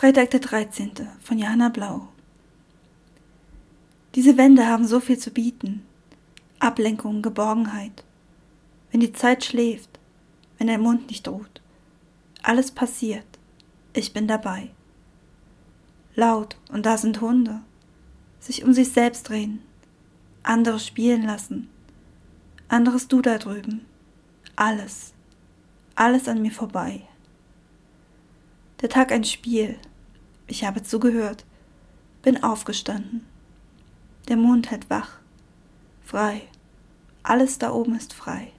Freitag der 13. von Johanna Blau. Diese Wände haben so viel zu bieten. Ablenkung, Geborgenheit. Wenn die Zeit schläft, wenn der Mund nicht ruht. Alles passiert. Ich bin dabei. Laut, und da sind Hunde. Sich um sich selbst drehen. Andere spielen lassen. Anderes Du da drüben. Alles. Alles an mir vorbei. Der Tag ein Spiel. Ich habe zugehört, bin aufgestanden. Der Mond hält wach. Frei. Alles da oben ist frei.